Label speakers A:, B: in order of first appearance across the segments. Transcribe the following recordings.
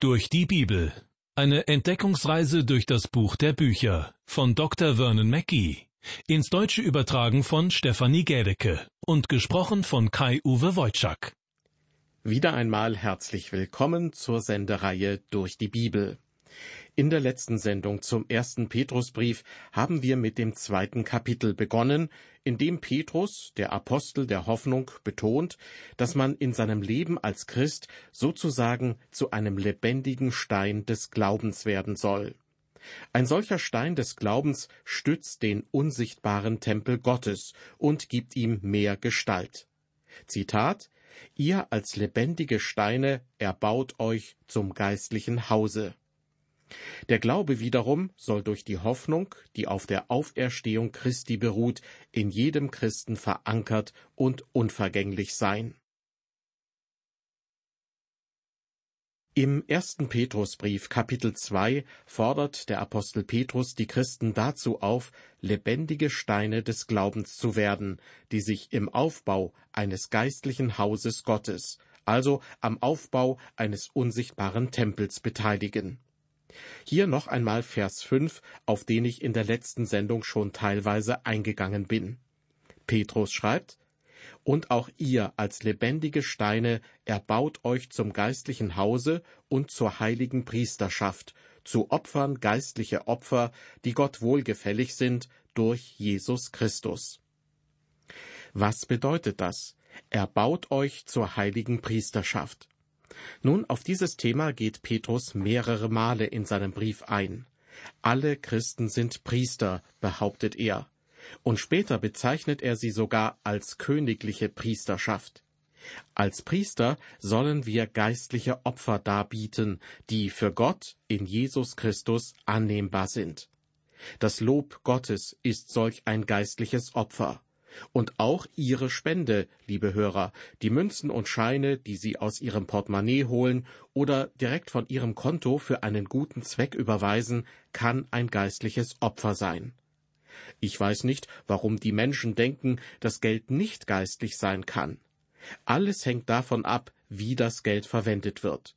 A: Durch die Bibel. Eine Entdeckungsreise durch das Buch der Bücher von Dr. Vernon Mackey. Ins Deutsche übertragen von Stefanie Gädecke und gesprochen von Kai-Uwe Wojczak.
B: Wieder einmal herzlich willkommen zur Sendereihe Durch die Bibel. In der letzten Sendung zum ersten Petrusbrief haben wir mit dem zweiten Kapitel begonnen, in dem Petrus, der Apostel der Hoffnung, betont, dass man in seinem Leben als Christ sozusagen zu einem lebendigen Stein des Glaubens werden soll. Ein solcher Stein des Glaubens stützt den unsichtbaren Tempel Gottes und gibt ihm mehr Gestalt. Zitat Ihr als lebendige Steine erbaut euch zum geistlichen Hause. Der Glaube wiederum soll durch die Hoffnung, die auf der Auferstehung Christi beruht, in jedem Christen verankert und unvergänglich sein. Im ersten Petrusbrief Kapitel 2 fordert der Apostel Petrus die Christen dazu auf, lebendige Steine des Glaubens zu werden, die sich im Aufbau eines geistlichen Hauses Gottes, also am Aufbau eines unsichtbaren Tempels beteiligen. Hier noch einmal Vers 5, auf den ich in der letzten Sendung schon teilweise eingegangen bin. Petrus schreibt, und auch ihr als lebendige Steine erbaut euch zum geistlichen Hause und zur heiligen Priesterschaft, zu Opfern geistliche Opfer, die Gott wohlgefällig sind durch Jesus Christus. Was bedeutet das? Erbaut euch zur heiligen Priesterschaft. Nun, auf dieses Thema geht Petrus mehrere Male in seinem Brief ein. Alle Christen sind Priester, behauptet er. Und später bezeichnet er sie sogar als königliche Priesterschaft. Als Priester sollen wir geistliche Opfer darbieten, die für Gott in Jesus Christus annehmbar sind. Das Lob Gottes ist solch ein geistliches Opfer. Und auch Ihre Spende, liebe Hörer, die Münzen und Scheine, die Sie aus Ihrem Portemonnaie holen oder direkt von Ihrem Konto für einen guten Zweck überweisen, kann ein geistliches Opfer sein. Ich weiß nicht, warum die Menschen denken, dass Geld nicht geistlich sein kann. Alles hängt davon ab, wie das Geld verwendet wird.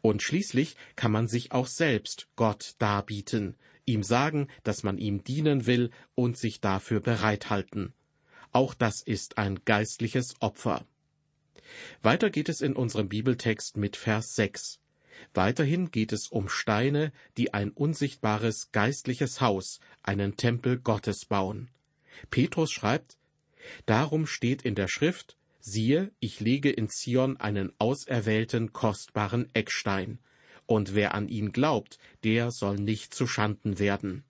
B: Und schließlich kann man sich auch selbst Gott darbieten, ihm sagen, dass man ihm dienen will und sich dafür bereithalten. Auch das ist ein geistliches Opfer. Weiter geht es in unserem Bibeltext mit Vers 6. Weiterhin geht es um Steine, die ein unsichtbares geistliches Haus, einen Tempel Gottes bauen. Petrus schreibt, Darum steht in der Schrift, siehe, ich lege in Zion einen auserwählten, kostbaren Eckstein, und wer an ihn glaubt, der soll nicht zu Schanden werden.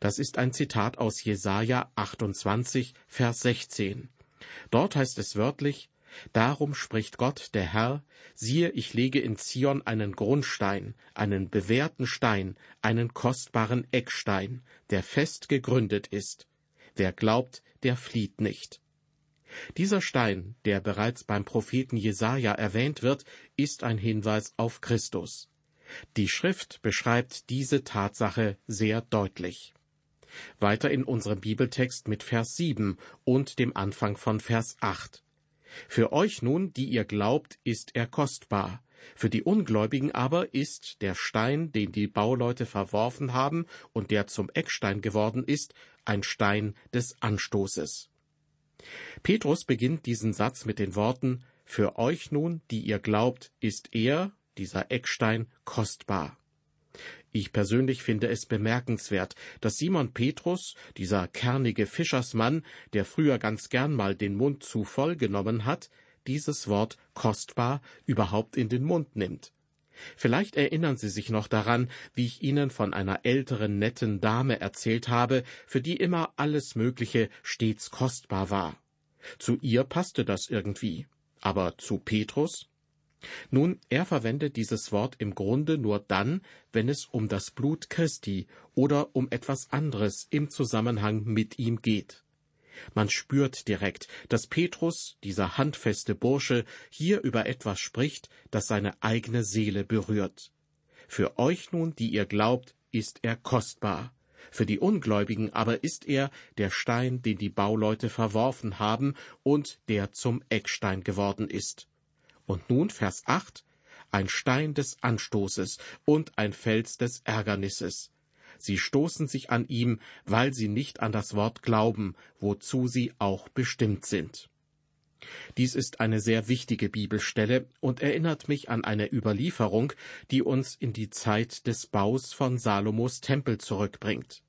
B: Das ist ein Zitat aus Jesaja 28, Vers 16. Dort heißt es wörtlich, Darum spricht Gott, der Herr, siehe, ich lege in Zion einen Grundstein, einen bewährten Stein, einen kostbaren Eckstein, der fest gegründet ist. Wer glaubt, der flieht nicht. Dieser Stein, der bereits beim Propheten Jesaja erwähnt wird, ist ein Hinweis auf Christus. Die Schrift beschreibt diese Tatsache sehr deutlich. Weiter in unserem Bibeltext mit Vers 7 und dem Anfang von Vers 8. Für euch nun, die ihr glaubt, ist er kostbar. Für die Ungläubigen aber ist der Stein, den die Bauleute verworfen haben und der zum Eckstein geworden ist, ein Stein des Anstoßes. Petrus beginnt diesen Satz mit den Worten Für euch nun, die ihr glaubt, ist er, dieser Eckstein, kostbar. Ich persönlich finde es bemerkenswert, dass Simon Petrus, dieser kernige Fischersmann, der früher ganz gern mal den Mund zu voll genommen hat, dieses Wort kostbar überhaupt in den Mund nimmt. Vielleicht erinnern Sie sich noch daran, wie ich Ihnen von einer älteren netten Dame erzählt habe, für die immer alles Mögliche stets kostbar war. Zu ihr passte das irgendwie. Aber zu Petrus? Nun, er verwendet dieses Wort im Grunde nur dann, wenn es um das Blut Christi oder um etwas anderes im Zusammenhang mit ihm geht. Man spürt direkt, dass Petrus, dieser handfeste Bursche, hier über etwas spricht, das seine eigene Seele berührt. Für euch nun, die ihr glaubt, ist er kostbar. Für die Ungläubigen aber ist er der Stein, den die Bauleute verworfen haben und der zum Eckstein geworden ist. Und nun Vers 8. ein Stein des Anstoßes und ein Fels des Ärgernisses. Sie stoßen sich an ihm, weil sie nicht an das Wort glauben, wozu sie auch bestimmt sind. Dies ist eine sehr wichtige Bibelstelle und erinnert mich an eine Überlieferung, die uns in die Zeit des Baus von Salomos Tempel zurückbringt.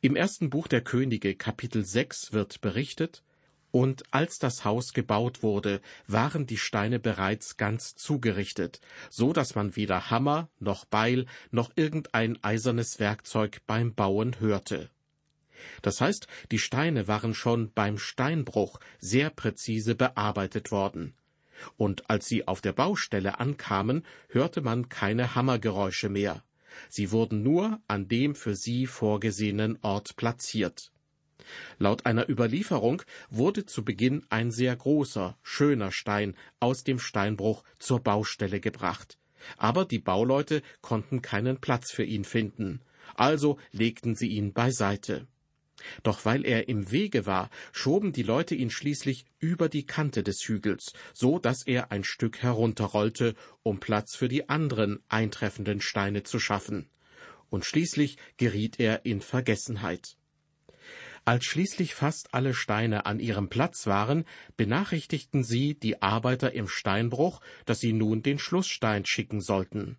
B: Im ersten Buch der Könige Kapitel 6 wird berichtet, und als das Haus gebaut wurde, waren die Steine bereits ganz zugerichtet, so dass man weder Hammer noch Beil noch irgendein eisernes Werkzeug beim Bauen hörte. Das heißt, die Steine waren schon beim Steinbruch sehr präzise bearbeitet worden. Und als sie auf der Baustelle ankamen, hörte man keine Hammergeräusche mehr. Sie wurden nur an dem für sie vorgesehenen Ort platziert. Laut einer Überlieferung wurde zu Beginn ein sehr großer, schöner Stein aus dem Steinbruch zur Baustelle gebracht. Aber die Bauleute konnten keinen Platz für ihn finden, also legten sie ihn beiseite. Doch weil er im Wege war, schoben die Leute ihn schließlich über die Kante des Hügels, so dass er ein Stück herunterrollte, um Platz für die anderen eintreffenden Steine zu schaffen. Und schließlich geriet er in Vergessenheit. Als schließlich fast alle Steine an ihrem Platz waren, benachrichtigten sie die Arbeiter im Steinbruch, dass sie nun den Schlussstein schicken sollten.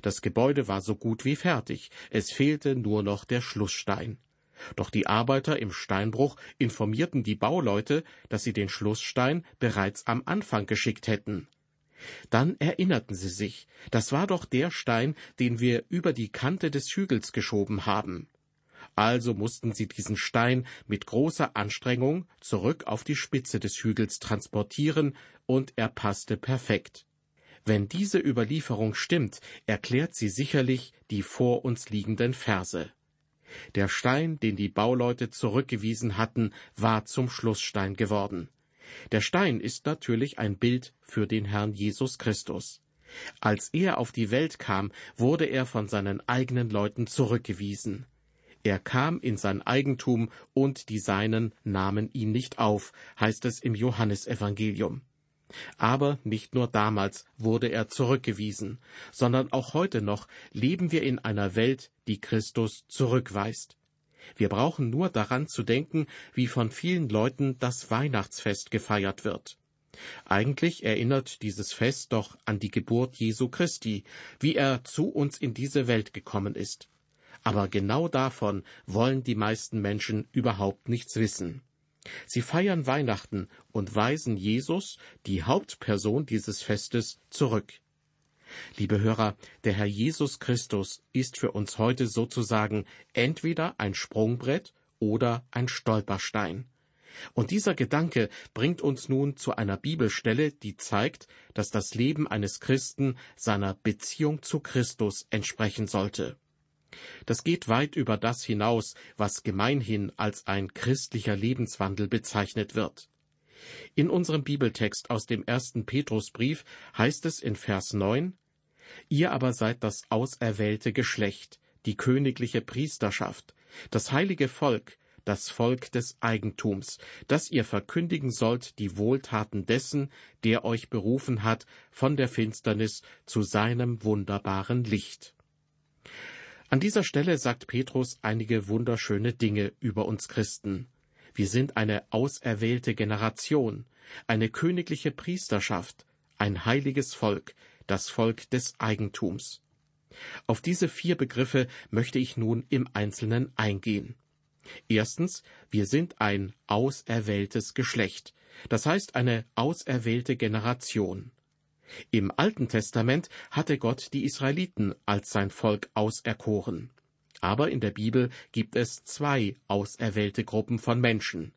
B: Das Gebäude war so gut wie fertig, es fehlte nur noch der Schlussstein. Doch die Arbeiter im Steinbruch informierten die Bauleute, dass sie den Schlussstein bereits am Anfang geschickt hätten. Dann erinnerten sie sich, das war doch der Stein, den wir über die Kante des Hügels geschoben haben also mussten sie diesen Stein mit großer Anstrengung zurück auf die Spitze des Hügels transportieren, und er passte perfekt. Wenn diese Überlieferung stimmt, erklärt sie sicherlich die vor uns liegenden Verse. Der Stein, den die Bauleute zurückgewiesen hatten, war zum Schlussstein geworden. Der Stein ist natürlich ein Bild für den Herrn Jesus Christus. Als er auf die Welt kam, wurde er von seinen eigenen Leuten zurückgewiesen. Er kam in sein Eigentum und die Seinen nahmen ihn nicht auf, heißt es im Johannesevangelium. Aber nicht nur damals wurde er zurückgewiesen, sondern auch heute noch leben wir in einer Welt, die Christus zurückweist. Wir brauchen nur daran zu denken, wie von vielen Leuten das Weihnachtsfest gefeiert wird. Eigentlich erinnert dieses Fest doch an die Geburt Jesu Christi, wie er zu uns in diese Welt gekommen ist. Aber genau davon wollen die meisten Menschen überhaupt nichts wissen. Sie feiern Weihnachten und weisen Jesus, die Hauptperson dieses Festes, zurück. Liebe Hörer, der Herr Jesus Christus ist für uns heute sozusagen entweder ein Sprungbrett oder ein Stolperstein. Und dieser Gedanke bringt uns nun zu einer Bibelstelle, die zeigt, dass das Leben eines Christen seiner Beziehung zu Christus entsprechen sollte. Das geht weit über das hinaus, was gemeinhin als ein christlicher Lebenswandel bezeichnet wird. In unserem Bibeltext aus dem ersten Petrusbrief heißt es in Vers 9, Ihr aber seid das auserwählte Geschlecht, die königliche Priesterschaft, das heilige Volk, das Volk des Eigentums, dass ihr verkündigen sollt die Wohltaten dessen, der euch berufen hat von der Finsternis zu seinem wunderbaren Licht. An dieser Stelle sagt Petrus einige wunderschöne Dinge über uns Christen. Wir sind eine auserwählte Generation, eine königliche Priesterschaft, ein heiliges Volk, das Volk des Eigentums. Auf diese vier Begriffe möchte ich nun im Einzelnen eingehen. Erstens, wir sind ein auserwähltes Geschlecht, das heißt eine auserwählte Generation. Im Alten Testament hatte Gott die Israeliten als sein Volk auserkoren. Aber in der Bibel gibt es zwei auserwählte Gruppen von Menschen,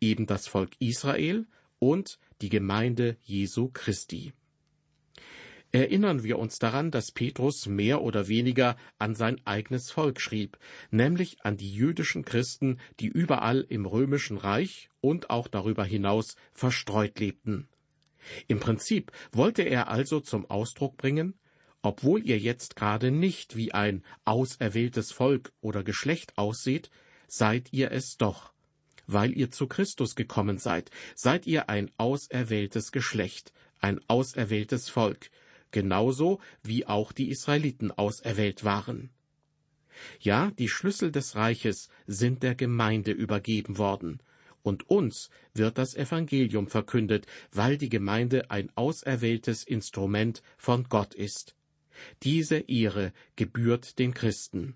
B: eben das Volk Israel und die Gemeinde Jesu Christi. Erinnern wir uns daran, dass Petrus mehr oder weniger an sein eigenes Volk schrieb, nämlich an die jüdischen Christen, die überall im römischen Reich und auch darüber hinaus verstreut lebten. Im Prinzip wollte er also zum Ausdruck bringen, obwohl ihr jetzt gerade nicht wie ein auserwähltes Volk oder Geschlecht ausseht, seid ihr es doch. Weil ihr zu Christus gekommen seid, seid ihr ein auserwähltes Geschlecht, ein auserwähltes Volk, genauso wie auch die Israeliten auserwählt waren. Ja, die Schlüssel des Reiches sind der Gemeinde übergeben worden, und uns wird das Evangelium verkündet, weil die Gemeinde ein auserwähltes Instrument von Gott ist. Diese Ehre gebührt den Christen.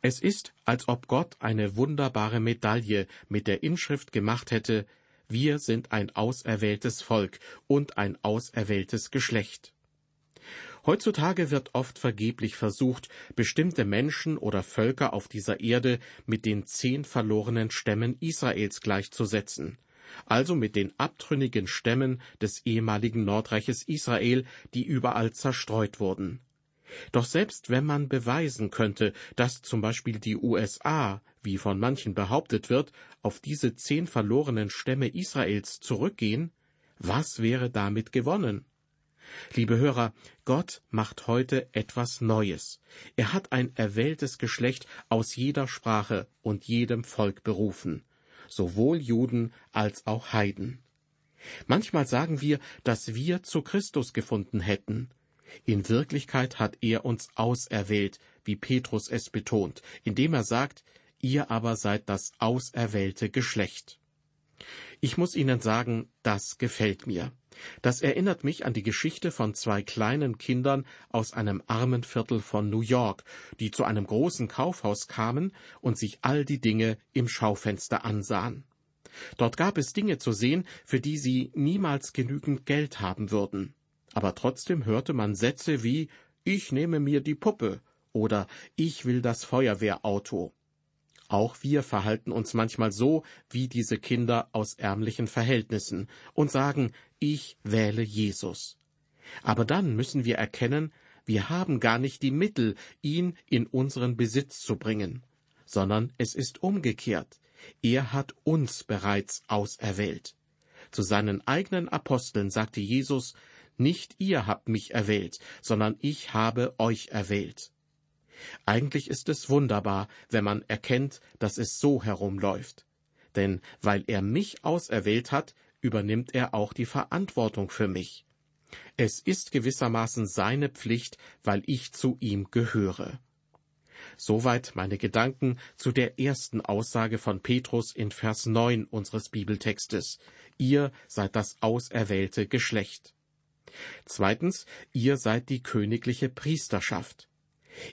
B: Es ist, als ob Gott eine wunderbare Medaille mit der Inschrift gemacht hätte, wir sind ein auserwähltes Volk und ein auserwähltes Geschlecht. Heutzutage wird oft vergeblich versucht, bestimmte Menschen oder Völker auf dieser Erde mit den zehn verlorenen Stämmen Israels gleichzusetzen, also mit den abtrünnigen Stämmen des ehemaligen Nordreiches Israel, die überall zerstreut wurden. Doch selbst wenn man beweisen könnte, dass zum Beispiel die USA, wie von manchen behauptet wird, auf diese zehn verlorenen Stämme Israels zurückgehen, was wäre damit gewonnen? Liebe Hörer, Gott macht heute etwas Neues. Er hat ein erwähltes Geschlecht aus jeder Sprache und jedem Volk berufen, sowohl Juden als auch Heiden. Manchmal sagen wir, dass wir zu Christus gefunden hätten. In Wirklichkeit hat er uns auserwählt, wie Petrus es betont, indem er sagt, ihr aber seid das auserwählte Geschlecht. Ich muss Ihnen sagen, das gefällt mir. Das erinnert mich an die Geschichte von zwei kleinen Kindern aus einem armen Viertel von New York, die zu einem großen Kaufhaus kamen und sich all die Dinge im Schaufenster ansahen. Dort gab es Dinge zu sehen, für die sie niemals genügend Geld haben würden. Aber trotzdem hörte man Sätze wie Ich nehme mir die Puppe oder Ich will das Feuerwehrauto. Auch wir verhalten uns manchmal so wie diese Kinder aus ärmlichen Verhältnissen und sagen, ich wähle Jesus. Aber dann müssen wir erkennen, wir haben gar nicht die Mittel, ihn in unseren Besitz zu bringen, sondern es ist umgekehrt. Er hat uns bereits auserwählt. Zu seinen eigenen Aposteln sagte Jesus, Nicht ihr habt mich erwählt, sondern ich habe euch erwählt. Eigentlich ist es wunderbar, wenn man erkennt, dass es so herumläuft. Denn weil er mich auserwählt hat, übernimmt er auch die Verantwortung für mich. Es ist gewissermaßen seine Pflicht, weil ich zu ihm gehöre. Soweit meine Gedanken zu der ersten Aussage von Petrus in Vers 9 unseres Bibeltextes. Ihr seid das auserwählte Geschlecht. Zweitens, ihr seid die königliche Priesterschaft.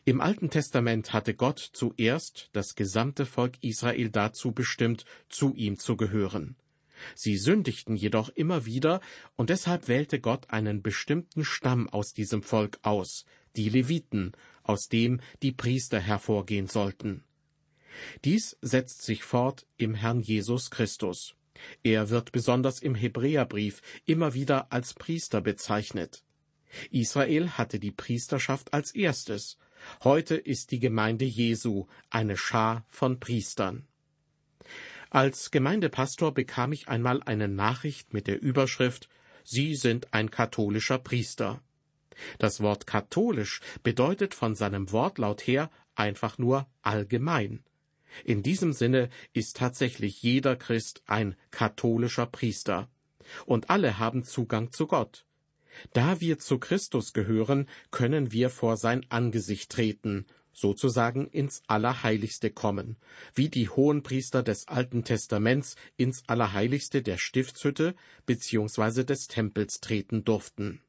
B: Im Alten Testament hatte Gott zuerst das gesamte Volk Israel dazu bestimmt, zu ihm zu gehören. Sie sündigten jedoch immer wieder, und deshalb wählte Gott einen bestimmten Stamm aus diesem Volk aus, die Leviten, aus dem die Priester hervorgehen sollten. Dies setzt sich fort im Herrn Jesus Christus. Er wird besonders im Hebräerbrief immer wieder als Priester bezeichnet. Israel hatte die Priesterschaft als erstes, Heute ist die Gemeinde Jesu eine Schar von Priestern. Als Gemeindepastor bekam ich einmal eine Nachricht mit der Überschrift Sie sind ein katholischer Priester. Das Wort katholisch bedeutet von seinem Wortlaut her einfach nur allgemein. In diesem Sinne ist tatsächlich jeder Christ ein katholischer Priester. Und alle haben Zugang zu Gott. Da wir zu Christus gehören, können wir vor sein Angesicht treten, sozusagen ins Allerheiligste kommen, wie die Hohenpriester des Alten Testaments ins Allerheiligste der Stiftshütte bzw. des Tempels treten durften.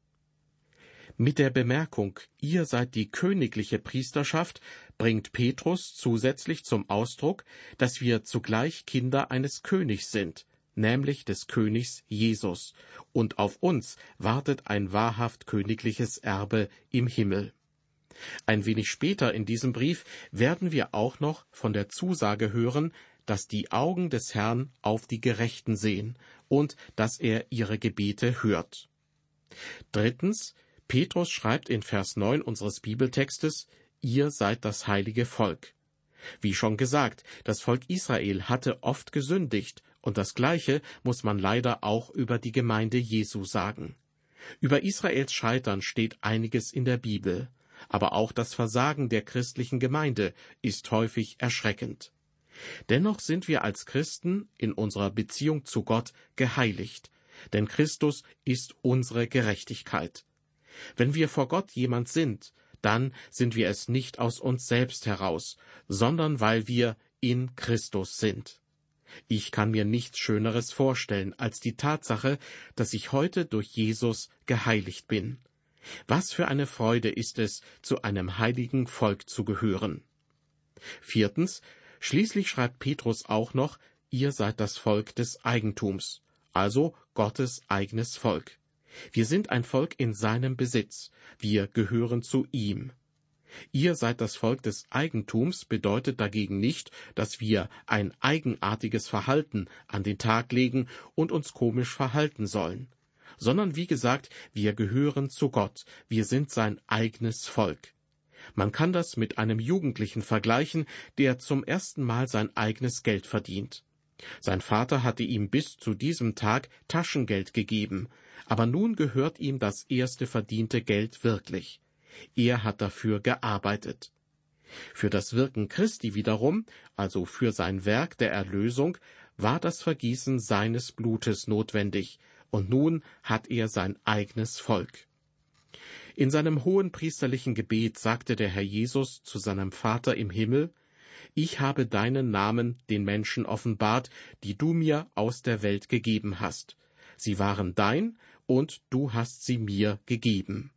B: Mit der Bemerkung, ihr seid die königliche Priesterschaft, bringt Petrus zusätzlich zum Ausdruck, dass wir zugleich Kinder eines Königs sind, nämlich des Königs Jesus, und auf uns wartet ein wahrhaft königliches Erbe im Himmel. Ein wenig später in diesem Brief werden wir auch noch von der Zusage hören, dass die Augen des Herrn auf die Gerechten sehen und dass er ihre Gebete hört. Drittens, Petrus schreibt in Vers 9 unseres Bibeltextes, ihr seid das heilige Volk. Wie schon gesagt, das Volk Israel hatte oft gesündigt und das Gleiche muss man leider auch über die Gemeinde Jesu sagen. Über Israels Scheitern steht einiges in der Bibel, aber auch das Versagen der christlichen Gemeinde ist häufig erschreckend. Dennoch sind wir als Christen in unserer Beziehung zu Gott geheiligt, denn Christus ist unsere Gerechtigkeit. Wenn wir vor Gott jemand sind, dann sind wir es nicht aus uns selbst heraus, sondern weil wir in Christus sind. Ich kann mir nichts Schöneres vorstellen als die Tatsache, dass ich heute durch Jesus geheiligt bin. Was für eine Freude ist es, zu einem heiligen Volk zu gehören. Viertens, schließlich schreibt Petrus auch noch, ihr seid das Volk des Eigentums, also Gottes eigenes Volk. Wir sind ein Volk in seinem Besitz, wir gehören zu ihm. Ihr seid das Volk des Eigentums bedeutet dagegen nicht, dass wir ein eigenartiges Verhalten an den Tag legen und uns komisch verhalten sollen, sondern wie gesagt, wir gehören zu Gott, wir sind sein eigenes Volk. Man kann das mit einem Jugendlichen vergleichen, der zum ersten Mal sein eigenes Geld verdient. Sein Vater hatte ihm bis zu diesem Tag Taschengeld gegeben, aber nun gehört ihm das erste verdiente Geld wirklich. Er hat dafür gearbeitet. Für das Wirken Christi wiederum, also für sein Werk der Erlösung, war das Vergießen seines Blutes notwendig, und nun hat er sein eigenes Volk. In seinem hohen priesterlichen Gebet sagte der Herr Jesus zu seinem Vater im Himmel, Ich habe deinen Namen den Menschen offenbart, die du mir aus der Welt gegeben hast. Sie waren dein, und du hast sie mir gegeben.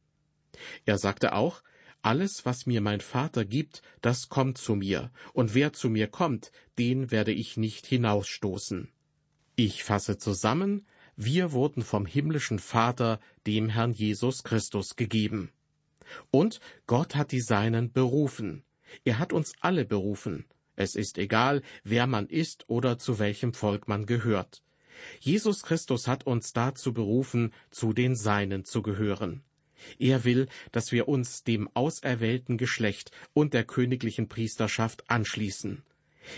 B: Er sagte auch, alles, was mir mein Vater gibt, das kommt zu mir, und wer zu mir kommt, den werde ich nicht hinausstoßen. Ich fasse zusammen, wir wurden vom himmlischen Vater, dem Herrn Jesus Christus, gegeben. Und Gott hat die Seinen berufen. Er hat uns alle berufen. Es ist egal, wer man ist oder zu welchem Volk man gehört. Jesus Christus hat uns dazu berufen, zu den Seinen zu gehören. Er will, dass wir uns dem auserwählten Geschlecht und der königlichen Priesterschaft anschließen.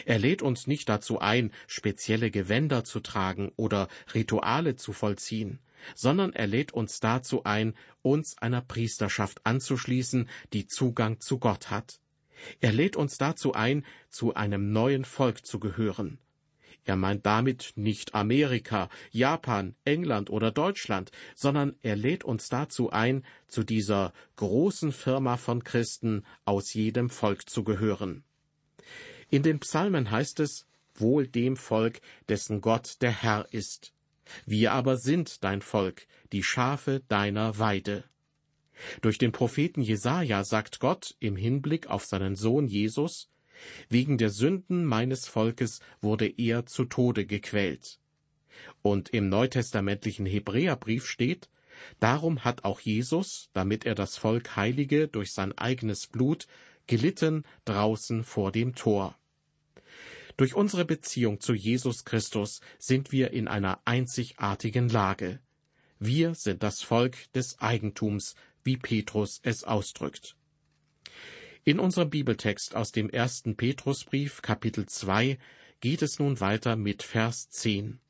B: Er lädt uns nicht dazu ein, spezielle Gewänder zu tragen oder Rituale zu vollziehen, sondern er lädt uns dazu ein, uns einer Priesterschaft anzuschließen, die Zugang zu Gott hat. Er lädt uns dazu ein, zu einem neuen Volk zu gehören. Er meint damit nicht Amerika, Japan, England oder Deutschland, sondern er lädt uns dazu ein, zu dieser großen Firma von Christen aus jedem Volk zu gehören. In den Psalmen heißt es, Wohl dem Volk, dessen Gott der Herr ist. Wir aber sind dein Volk, die Schafe deiner Weide. Durch den Propheten Jesaja sagt Gott im Hinblick auf seinen Sohn Jesus, Wegen der Sünden meines Volkes wurde er zu Tode gequält. Und im neutestamentlichen Hebräerbrief steht, Darum hat auch Jesus, damit er das Volk heilige durch sein eigenes Blut, gelitten draußen vor dem Tor. Durch unsere Beziehung zu Jesus Christus sind wir in einer einzigartigen Lage. Wir sind das Volk des Eigentums, wie Petrus es ausdrückt. In unserem Bibeltext aus dem ersten Petrusbrief, Kapitel 2, geht es nun weiter mit Vers 10.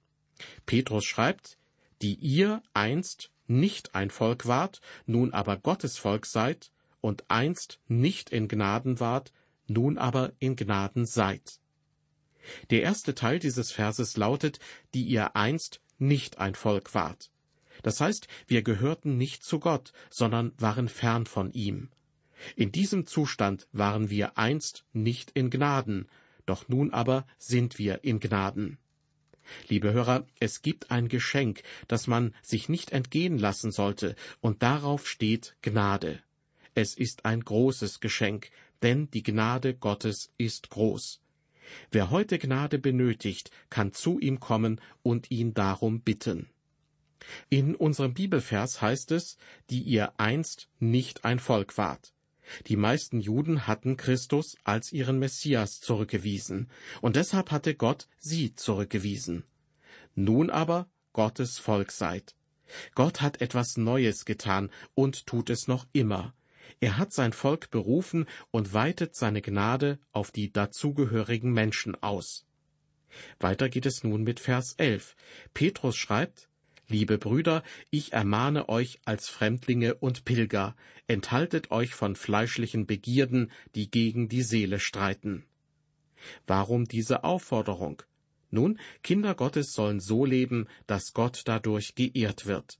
B: Petrus schreibt, die ihr einst nicht ein Volk wart, nun aber Gottes Volk seid, und einst nicht in Gnaden wart, nun aber in Gnaden seid. Der erste Teil dieses Verses lautet, die ihr einst nicht ein Volk wart. Das heißt, wir gehörten nicht zu Gott, sondern waren fern von ihm. In diesem Zustand waren wir einst nicht in Gnaden, doch nun aber sind wir in Gnaden. Liebe Hörer, es gibt ein Geschenk, das man sich nicht entgehen lassen sollte, und darauf steht Gnade. Es ist ein großes Geschenk, denn die Gnade Gottes ist groß. Wer heute Gnade benötigt, kann zu ihm kommen und ihn darum bitten. In unserem Bibelvers heißt es, die ihr einst nicht ein Volk wart. Die meisten Juden hatten Christus als ihren Messias zurückgewiesen, und deshalb hatte Gott sie zurückgewiesen. Nun aber Gottes Volk seid. Gott hat etwas Neues getan und tut es noch immer. Er hat sein Volk berufen und weitet seine Gnade auf die dazugehörigen Menschen aus. Weiter geht es nun mit Vers 11. Petrus schreibt, Liebe Brüder, ich ermahne euch als Fremdlinge und Pilger, enthaltet euch von fleischlichen Begierden, die gegen die Seele streiten. Warum diese Aufforderung? Nun, Kinder Gottes sollen so leben, dass Gott dadurch geehrt wird.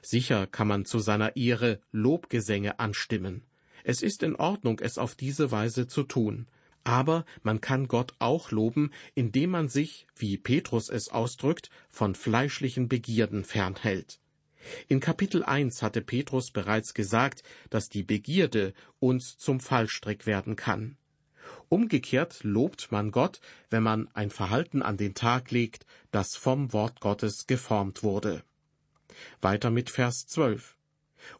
B: Sicher kann man zu seiner Ehre Lobgesänge anstimmen. Es ist in Ordnung, es auf diese Weise zu tun. Aber man kann Gott auch loben, indem man sich, wie Petrus es ausdrückt, von fleischlichen Begierden fernhält. In Kapitel 1 hatte Petrus bereits gesagt, dass die Begierde uns zum Fallstrick werden kann. Umgekehrt lobt man Gott, wenn man ein Verhalten an den Tag legt, das vom Wort Gottes geformt wurde. Weiter mit Vers 12.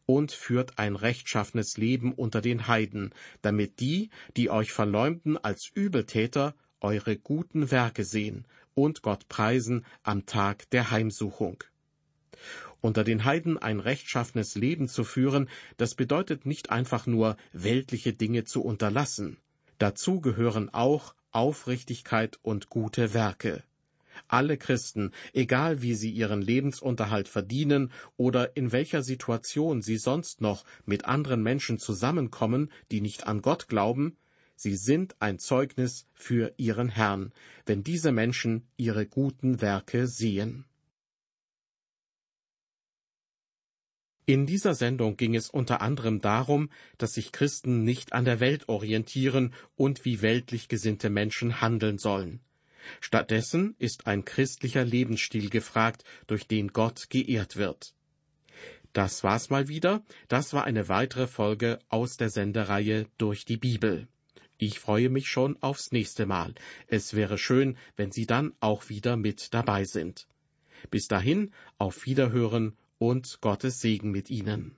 B: Und führt ein rechtschaffenes Leben unter den Heiden, damit die, die euch verleumden als Übeltäter, eure guten Werke sehen und Gott preisen am Tag der Heimsuchung. Unter den Heiden ein rechtschaffenes Leben zu führen, das bedeutet nicht einfach nur weltliche Dinge zu unterlassen. Dazu gehören auch Aufrichtigkeit und gute Werke. Alle Christen, egal wie sie ihren Lebensunterhalt verdienen oder in welcher Situation sie sonst noch mit anderen Menschen zusammenkommen, die nicht an Gott glauben, sie sind ein Zeugnis für ihren Herrn, wenn diese Menschen ihre guten Werke sehen. In dieser Sendung ging es unter anderem darum, dass sich Christen nicht an der Welt orientieren und wie weltlich gesinnte Menschen handeln sollen. Stattdessen ist ein christlicher Lebensstil gefragt, durch den Gott geehrt wird. Das war's mal wieder. Das war eine weitere Folge aus der Sendereihe durch die Bibel. Ich freue mich schon aufs nächste Mal. Es wäre schön, wenn Sie dann auch wieder mit dabei sind. Bis dahin, auf Wiederhören und Gottes Segen mit Ihnen.